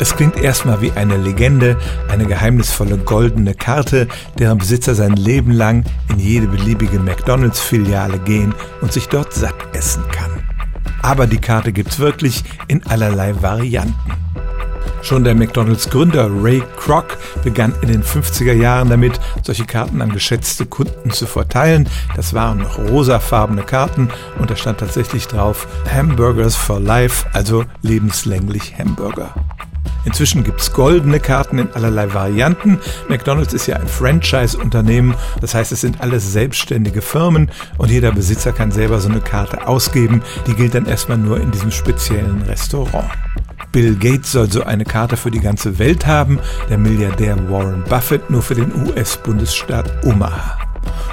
Es klingt erstmal wie eine Legende, eine geheimnisvolle goldene Karte, deren Besitzer sein Leben lang in jede beliebige McDonalds-Filiale gehen und sich dort satt essen kann. Aber die Karte gibt's wirklich in allerlei Varianten. Schon der McDonalds-Gründer Ray Kroc begann in den 50er Jahren damit, solche Karten an geschätzte Kunden zu verteilen. Das waren noch rosafarbene Karten und da stand tatsächlich drauf Hamburgers for Life, also lebenslänglich Hamburger. Inzwischen gibt's goldene Karten in allerlei Varianten. McDonald's ist ja ein Franchise-Unternehmen, das heißt, es sind alles selbstständige Firmen und jeder Besitzer kann selber so eine Karte ausgeben. Die gilt dann erstmal nur in diesem speziellen Restaurant. Bill Gates soll so eine Karte für die ganze Welt haben, der Milliardär Warren Buffett nur für den US-Bundesstaat Omaha.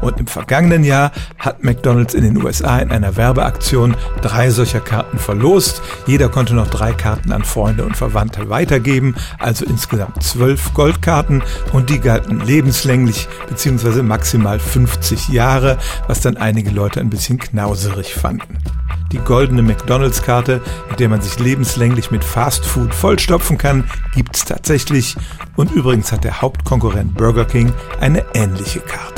Und im vergangenen Jahr hat McDonald's in den USA in einer Werbeaktion drei solcher Karten verlost. Jeder konnte noch drei Karten an Freunde und Verwandte weitergeben, also insgesamt zwölf Goldkarten und die galten lebenslänglich bzw. maximal 50 Jahre, was dann einige Leute ein bisschen knauserig fanden. Die goldene McDonalds-Karte, mit der man sich lebenslänglich mit Fast Food vollstopfen kann, gibt's tatsächlich. Und übrigens hat der Hauptkonkurrent Burger King eine ähnliche Karte.